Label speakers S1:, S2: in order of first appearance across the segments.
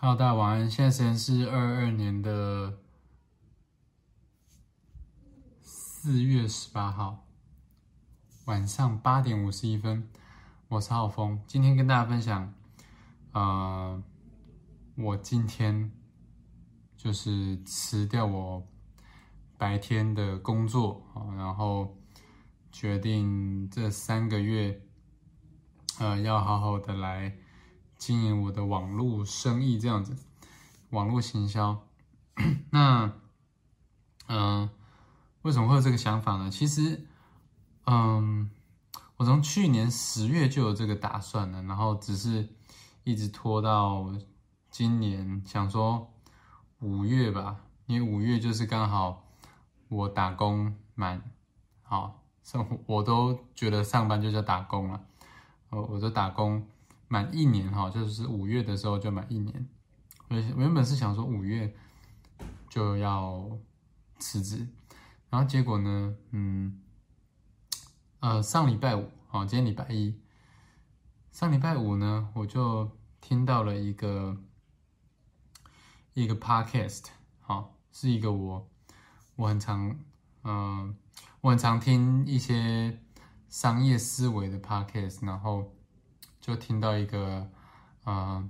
S1: Hello，大家晚安。现在时间是二二年的四月十八号晚上八点五十一分。我是浩峰，今天跟大家分享，呃，我今天就是辞掉我白天的工作啊，然后决定这三个月，呃，要好好的来。经营我的网络生意这样子，网络行销。那，嗯，为什么会有这个想法呢？其实，嗯，我从去年十月就有这个打算了，然后只是一直拖到今年，想说五月吧，因为五月就是刚好我打工满，好，生活我都觉得上班就叫打工了，我我就打工。满一年哈，就是五月的时候就满一年。我原本是想说五月就要辞职，然后结果呢，嗯，呃，上礼拜五，好，今天礼拜一，上礼拜五呢，我就听到了一个一个 podcast，好，是一个我我很常，嗯，我很常听一些商业思维的 podcast，然后。就听到一个，呃，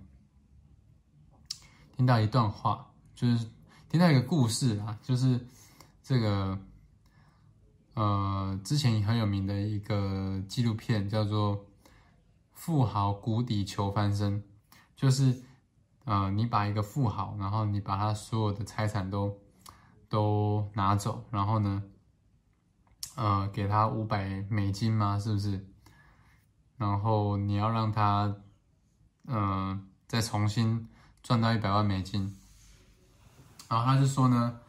S1: 听到一段话，就是听到一个故事啊，就是这个，呃，之前很有名的一个纪录片叫做《富豪谷底求翻身》，就是，呃，你把一个富豪，然后你把他所有的财产都都拿走，然后呢，呃，给他五百美金吗？是不是？然后你要让他，嗯，再重新赚到一百万美金。然后他就说呢，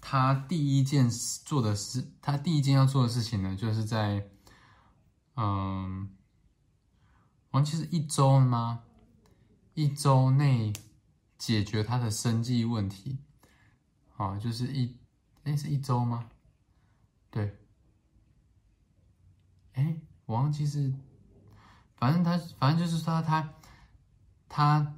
S1: 他第一件做的事，他第一件要做的事情呢，就是在，嗯，忘记是一周吗？一周内解决他的生计问题。啊，就是一，哎，是一周吗？对。哎，我忘记是。反正他，反正就是说他，他，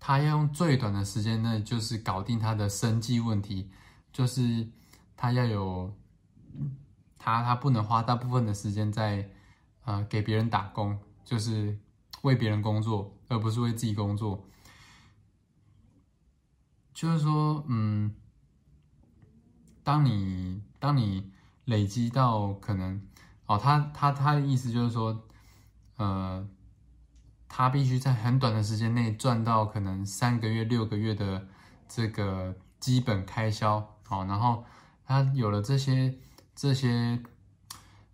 S1: 他要用最短的时间内，就是搞定他的生计问题，就是他要有，他他不能花大部分的时间在，呃，给别人打工，就是为别人工作，而不是为自己工作。就是说，嗯，当你当你累积到可能，哦，他他他的意思就是说。呃，他必须在很短的时间内赚到可能三个月、六个月的这个基本开销，好，然后他有了这些这些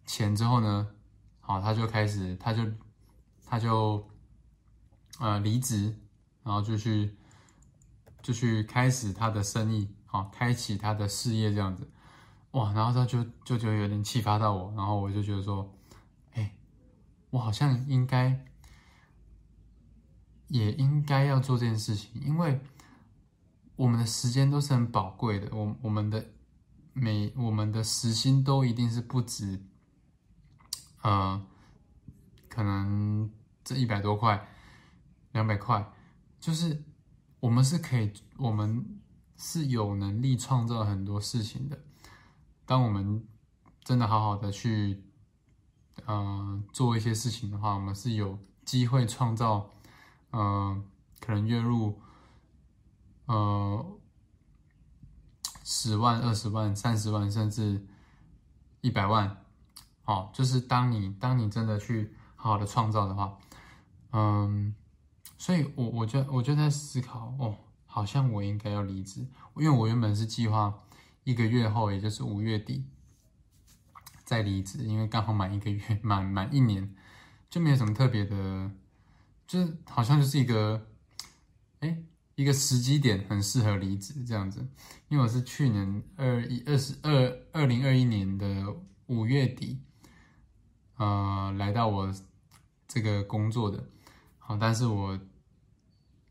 S1: 钱之后呢，好，他就开始，他就他就呃离职，然后就去就去开始他的生意，好，开启他的事业这样子，哇，然后他就就就有点启发到我，然后我就觉得说。我好像应该，也应该要做这件事情，因为我们的时间都是很宝贵的，我我们的每我们的时薪都一定是不止，呃，可能这一百多块、两百块，就是我们是可以，我们是有能力创造很多事情的。当我们真的好好的去。呃，做一些事情的话，我们是有机会创造，呃，可能月入，呃，十万、二十万、三十万，甚至一百万。好，就是当你当你真的去好好的创造的话，嗯，所以我我就我就在思考，哦，好像我应该要离职，因为我原本是计划一个月后，也就是五月底。再离职，因为刚好满一个月，满满一年，就没有什么特别的，就是好像就是一个，哎，一个时机点很适合离职这样子。因为我是去年二一二十二二零二一年的五月底，呃，来到我这个工作的，好，但是我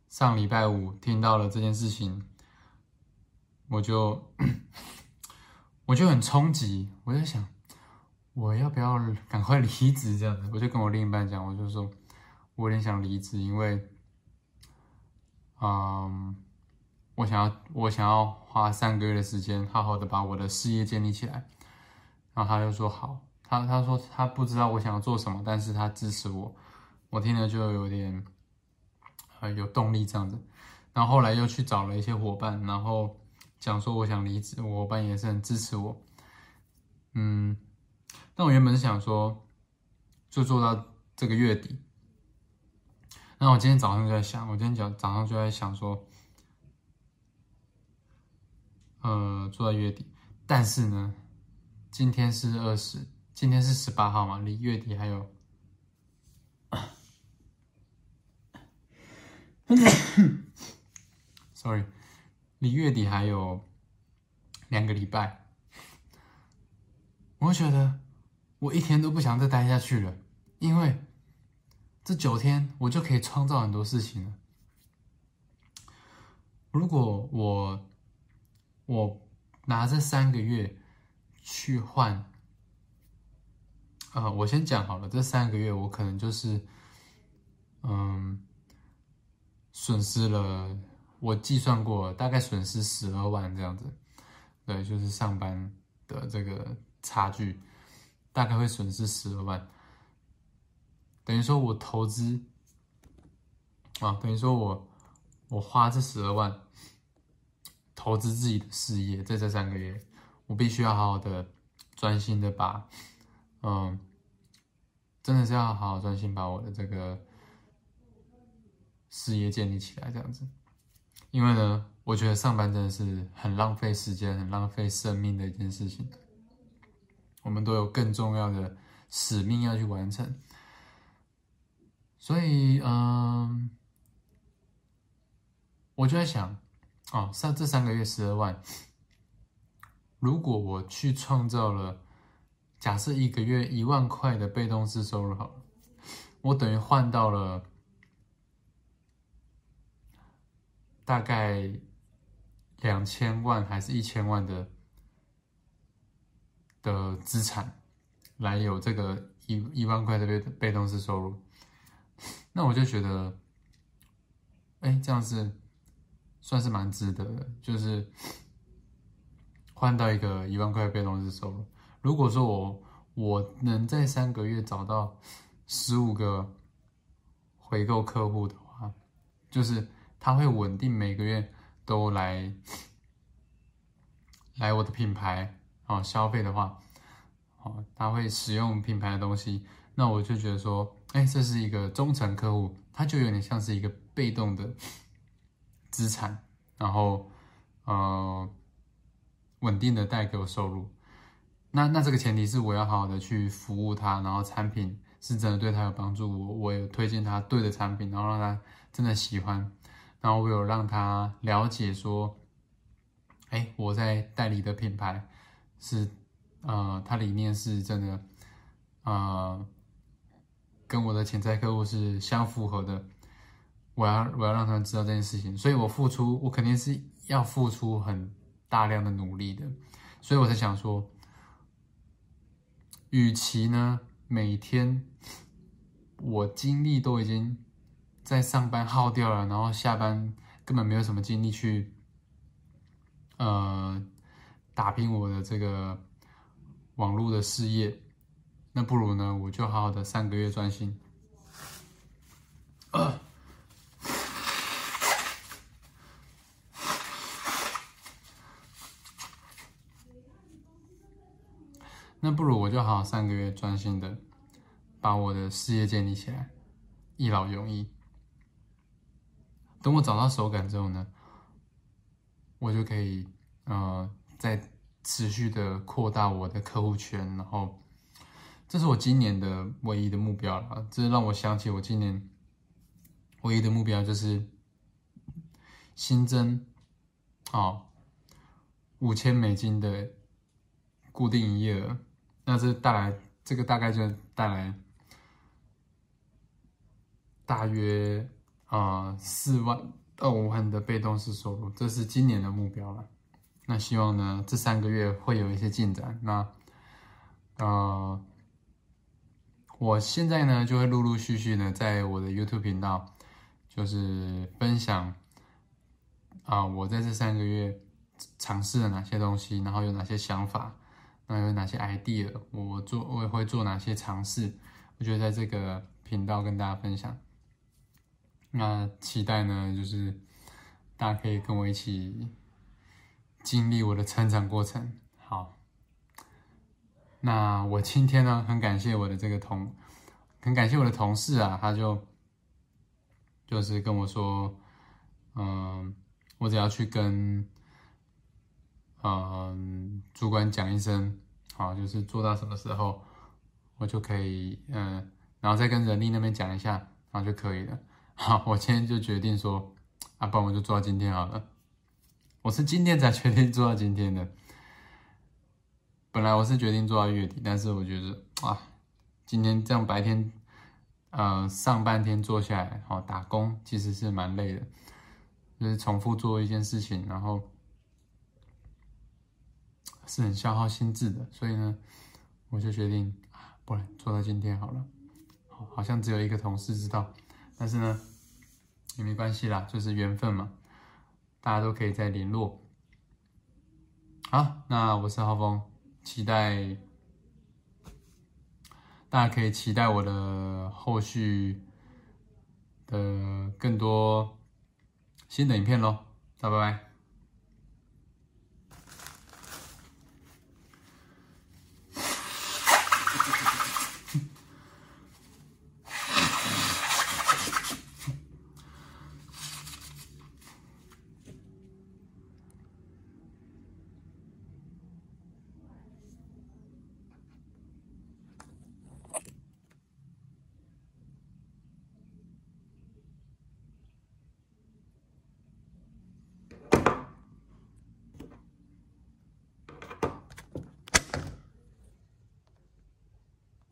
S1: 上礼拜五听到了这件事情，我就 我就很冲击，我在想。我要不要赶快离职？这样子，我就跟我另一半讲，我就说，我有点想离职，因为，嗯，我想要我想要花三个月的时间，好好的把我的事业建立起来。然后他就说好，他他说他不知道我想要做什么，但是他支持我。我听了就有点呃有动力这样子。然后后来又去找了一些伙伴，然后讲说我想离职，我伙伴也是很支持我。嗯，但我原本是想说就做到这个月底。那我今天早上就在想，我今天早早上就在想说，呃，做到月底。但是呢，今天是二十，今天是十八号嘛，离月底还有，sorry，离月底还有两个礼拜。我觉得我一天都不想再待下去了，因为。这九天我就可以创造很多事情了。如果我我拿这三个月去换，呃，我先讲好了，这三个月我可能就是，嗯，损失了，我计算过，大概损失十二万这样子。对，就是上班的这个差距，大概会损失十二万。等于说，我投资啊，等于说我我花这十二万投资自己的事业，在这三个月，我必须要好好的专心的把，嗯，真的是要好好专心把我的这个事业建立起来，这样子。因为呢，我觉得上班真的是很浪费时间、很浪费生命的一件事情。我们都有更重要的使命要去完成。所以，嗯，我就在想，哦，上这三个月十二万，如果我去创造了，假设一个月一万块的被动式收入好了，我等于换到了大概两千万还是一千万的的资产，来有这个一一万块的被被动式收入。那我就觉得，哎，这样子算是蛮值得的，就是换到一个一万块被动式收入。如果说我我能在三个月找到十五个回购客户的话，就是他会稳定每个月都来来我的品牌啊消费的话，哦，他会使用品牌的东西。那我就觉得说，哎，这是一个忠诚客户，他就有点像是一个被动的资产，然后呃，稳定的带给我收入。那那这个前提是我要好好的去服务他，然后产品是真的对他有帮助，我我有推荐他对的产品，然后让他真的喜欢，然后我有让他了解说，哎，我在代理的品牌是呃，它理念是真的，呃。跟我的潜在客户是相符合的，我要我要让他们知道这件事情，所以我付出，我肯定是要付出很大量的努力的，所以我才想说，与其呢每天我精力都已经在上班耗掉了，然后下班根本没有什么精力去，呃，打拼我的这个网络的事业。那不如呢，我就好好的三个月专心。那不如我就好好三个月专心的把我的事业建立起来，一劳永逸。等我找到手感之后呢，我就可以呃在持续的扩大我的客户圈，然后。这是我今年的唯一的目标了，这让我想起我今年唯一的目标就是新增啊五千美金的固定营业额，那这带来这个大概就带来大约啊四万到五万的被动式收入，这是今年的目标了。那希望呢这三个月会有一些进展，那呃。我现在呢，就会陆陆续续的在我的 YouTube 频道，就是分享啊，我在这三个月尝试了哪些东西，然后有哪些想法，那有哪些 idea，我做我也会做哪些尝试，我觉得在这个频道跟大家分享。那期待呢，就是大家可以跟我一起经历我的成长过程。好，那我今天呢，很感谢我的这个同，很感谢我的同事啊，他就就是跟我说，嗯，我只要去跟嗯主管讲一声，好，就是做到什么时候，我就可以，嗯，然后再跟人力那边讲一下，然后就可以了。好，我今天就决定说，啊，不然我就做到今天好了。我是今天才决定做到今天的，本来我是决定做到月底，但是我觉得啊，今天这样白天，呃，上半天做下来，好打工其实是蛮累的，就是重复做一件事情，然后是很消耗心智的，所以呢，我就决定啊，不然做到今天好了。好像只有一个同事知道。但是呢，也没关系啦，就是缘分嘛，大家都可以再联络。好，那我是浩峰，期待大家可以期待我的后续的更多新的影片喽，拜拜。